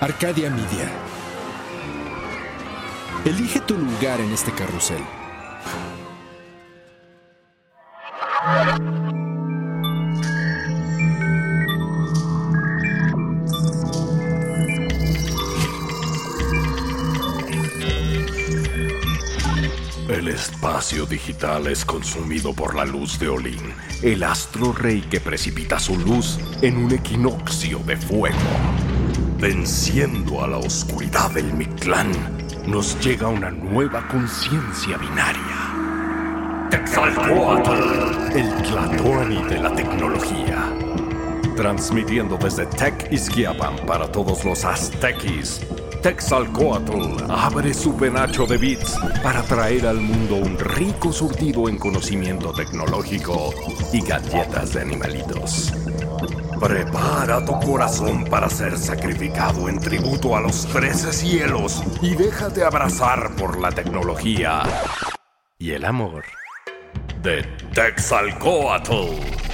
Arcadia Media. Elige tu lugar en este carrusel. El espacio digital es consumido por la luz de Olin, el astro rey que precipita su luz en un equinoccio de fuego. Venciendo a la oscuridad del Mictlán, nos llega una nueva conciencia binaria. Texalcoatl, el Tlatoani de la tecnología. Transmitiendo desde Tech Izquiapan para todos los aztequis. Texalcoatl abre su penacho de bits para traer al mundo un rico surtido en conocimiento tecnológico y galletas de animalitos. Prepara tu corazón para ser sacrificado en tributo a los trece cielos y déjate abrazar por la tecnología y el amor de Texalcoatl.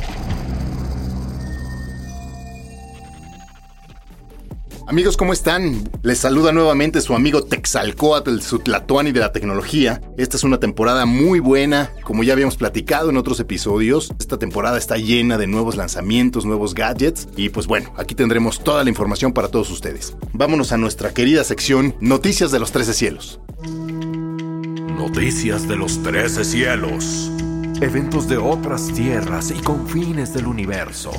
Amigos, ¿cómo están? Les saluda nuevamente su amigo Texalcoatl, su Tlatuani de la tecnología. Esta es una temporada muy buena, como ya habíamos platicado en otros episodios. Esta temporada está llena de nuevos lanzamientos, nuevos gadgets y pues bueno, aquí tendremos toda la información para todos ustedes. Vámonos a nuestra querida sección Noticias de los 13 cielos. Noticias de los trece cielos. Eventos de otras tierras y confines del universo.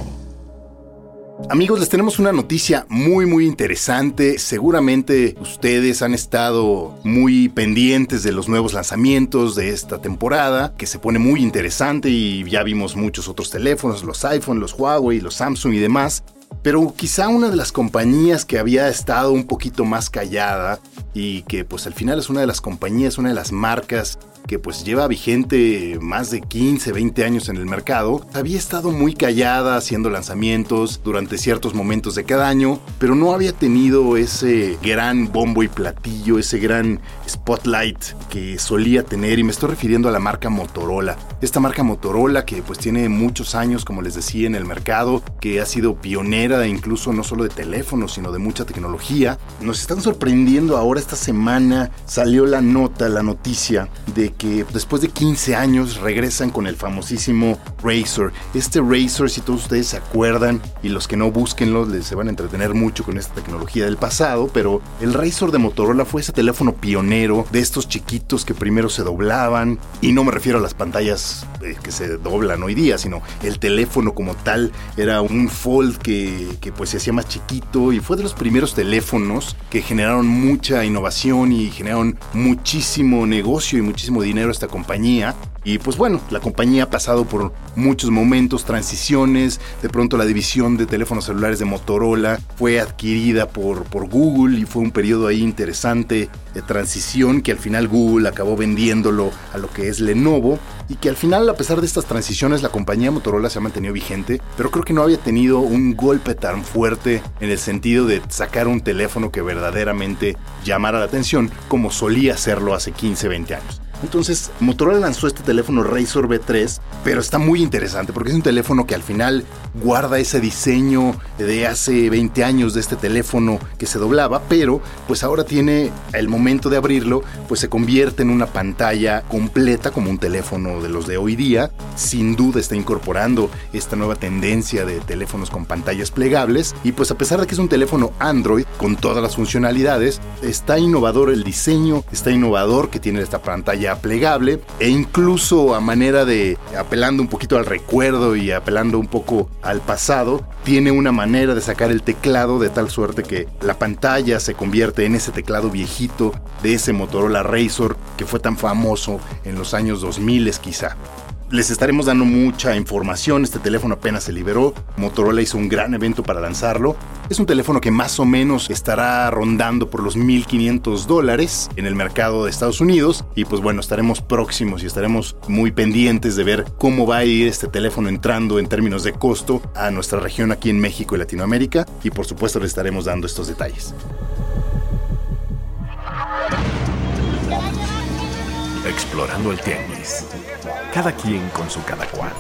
Amigos, les tenemos una noticia muy muy interesante. Seguramente ustedes han estado muy pendientes de los nuevos lanzamientos de esta temporada, que se pone muy interesante y ya vimos muchos otros teléfonos, los iPhone, los Huawei, los Samsung y demás. Pero quizá una de las compañías que había estado un poquito más callada y que pues al final es una de las compañías, una de las marcas que pues lleva vigente más de 15, 20 años en el mercado, había estado muy callada haciendo lanzamientos durante ciertos momentos de cada año, pero no había tenido ese gran bombo y platillo, ese gran spotlight que solía tener y me estoy refiriendo a la marca Motorola. Esta marca Motorola que pues tiene muchos años, como les decía, en el mercado, que ha sido pionera incluso no solo de teléfonos, sino de mucha tecnología. Nos están sorprendiendo ahora esta semana salió la nota, la noticia de que después de 15 años regresan con el famosísimo Razer. Este Razer, si todos ustedes se acuerdan, y los que no búsquenlo, les se van a entretener mucho con esta tecnología del pasado, pero el Razer de Motorola fue ese teléfono pionero de estos chiquitos que primero se doblaban, y no me refiero a las pantallas eh, que se doblan hoy día, sino el teléfono como tal era un fold que, que pues se hacía más chiquito y fue de los primeros teléfonos que generaron mucha innovación y generaron muchísimo negocio y muchísimo dinero a esta compañía. Y pues bueno, la compañía ha pasado por muchos momentos, transiciones. De pronto la división de teléfonos celulares de Motorola fue adquirida por, por Google y fue un periodo ahí interesante de transición que al final Google acabó vendiéndolo a lo que es Lenovo. Y que al final, a pesar de estas transiciones, la compañía Motorola se ha mantenido vigente. Pero creo que no había tenido un golpe tan fuerte en el sentido de sacar un teléfono que verdaderamente llamara la atención como solía hacerlo hace 15, 20 años. Entonces, Motorola lanzó este teléfono Razr B3, pero está muy interesante porque es un teléfono que al final guarda ese diseño de hace 20 años de este teléfono que se doblaba, pero pues ahora tiene el momento de abrirlo, pues se convierte en una pantalla completa como un teléfono de los de hoy día. Sin duda está incorporando esta nueva tendencia de teléfonos con pantallas plegables y pues a pesar de que es un teléfono Android con todas las funcionalidades, está innovador el diseño, está innovador que tiene esta pantalla plegable e incluso a manera de apelando un poquito al recuerdo y apelando un poco al pasado, tiene una manera de sacar el teclado de tal suerte que la pantalla se convierte en ese teclado viejito de ese Motorola Razr que fue tan famoso en los años 2000 quizá. Les estaremos dando mucha información. Este teléfono apenas se liberó. Motorola hizo un gran evento para lanzarlo. Es un teléfono que más o menos estará rondando por los 1.500 dólares en el mercado de Estados Unidos. Y pues bueno, estaremos próximos y estaremos muy pendientes de ver cómo va a ir este teléfono entrando en términos de costo a nuestra región aquí en México y Latinoamérica. Y por supuesto les estaremos dando estos detalles. Explorando el tianguis. Cada quien con su cada cual.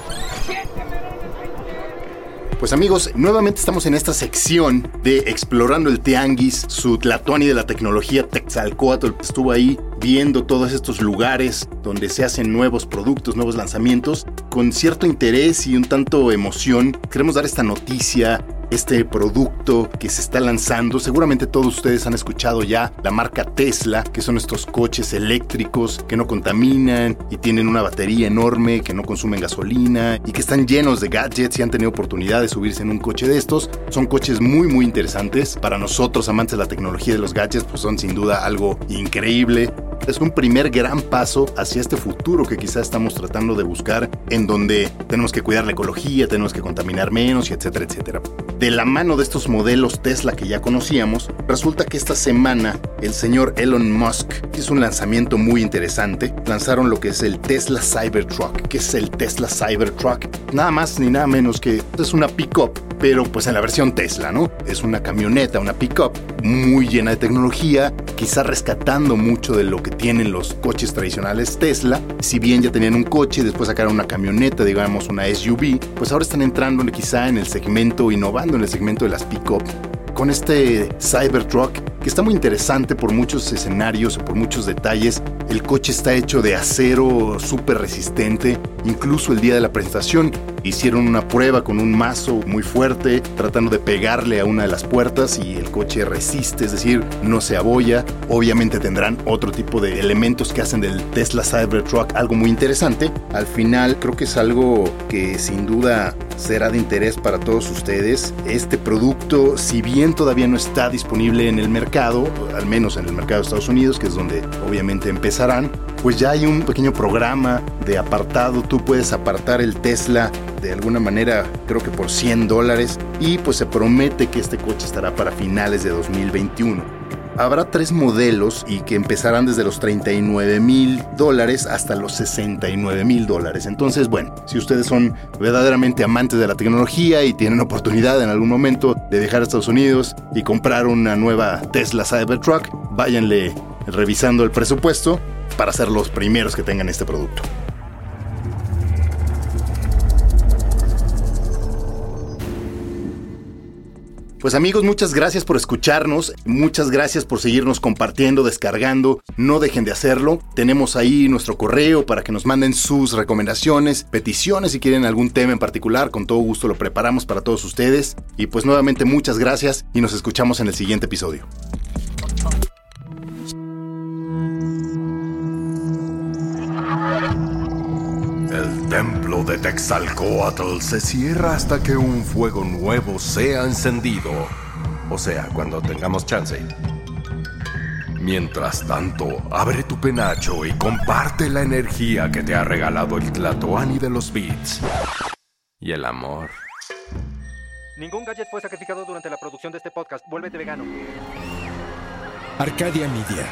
Pues amigos, nuevamente estamos en esta sección de Explorando el Tianguis, su Tlatuani de la tecnología Texalcoatl estuvo ahí viendo todos estos lugares donde se hacen nuevos productos, nuevos lanzamientos, con cierto interés y un tanto emoción. Queremos dar esta noticia este producto que se está lanzando. Seguramente todos ustedes han escuchado ya la marca Tesla, que son estos coches eléctricos que no contaminan y tienen una batería enorme, que no consumen gasolina y que están llenos de gadgets y han tenido oportunidad de subirse en un coche de estos. Son coches muy muy interesantes. Para nosotros, amantes de la tecnología de los gadgets, pues son sin duda algo increíble. Es un primer gran paso hacia este futuro que quizás estamos tratando de buscar, en donde tenemos que cuidar la ecología, tenemos que contaminar menos, y etcétera, etcétera. De la mano de estos modelos Tesla que ya conocíamos, resulta que esta semana el señor Elon Musk hizo un lanzamiento muy interesante. Lanzaron lo que es el Tesla Cybertruck. ¿Qué es el Tesla Cybertruck? Nada más ni nada menos que es una pickup pero pues en la versión Tesla, ¿no? Es una camioneta, una pickup muy llena de tecnología, quizá rescatando mucho de lo que tienen los coches tradicionales Tesla. Si bien ya tenían un coche, después sacaron una camioneta, digamos una SUV, pues ahora están entrando quizá en el segmento, innovando en el segmento de las pickup con este Cybertruck que está muy interesante por muchos escenarios, por muchos detalles. El coche está hecho de acero súper resistente. Incluso el día de la presentación hicieron una prueba con un mazo muy fuerte, tratando de pegarle a una de las puertas y el coche resiste, es decir, no se abolla. Obviamente tendrán otro tipo de elementos que hacen del Tesla Cybertruck algo muy interesante. Al final creo que es algo que sin duda será de interés para todos ustedes. Este producto, si bien todavía no está disponible en el mercado, al menos en el mercado de Estados Unidos, que es donde obviamente empezarán, pues ya hay un pequeño programa de apartado. Tú puedes apartar el Tesla de alguna manera, creo que por 100 dólares, y pues se promete que este coche estará para finales de 2021 habrá tres modelos y que empezarán desde los 39 mil dólares hasta los 69 mil dólares. Entonces, bueno, si ustedes son verdaderamente amantes de la tecnología y tienen oportunidad en algún momento de dejar Estados Unidos y comprar una nueva Tesla Cybertruck, váyanle revisando el presupuesto para ser los primeros que tengan este producto. Pues amigos, muchas gracias por escucharnos, muchas gracias por seguirnos compartiendo, descargando, no dejen de hacerlo. Tenemos ahí nuestro correo para que nos manden sus recomendaciones, peticiones si quieren algún tema en particular, con todo gusto lo preparamos para todos ustedes. Y pues nuevamente muchas gracias y nos escuchamos en el siguiente episodio. Templo de Texalcoatl se cierra hasta que un fuego nuevo sea encendido. O sea, cuando tengamos chance. Mientras tanto, abre tu penacho y comparte la energía que te ha regalado el Tlatoani de los Beats. Y el amor. Ningún gadget fue sacrificado durante la producción de este podcast. Vuélvete vegano. Arcadia Media.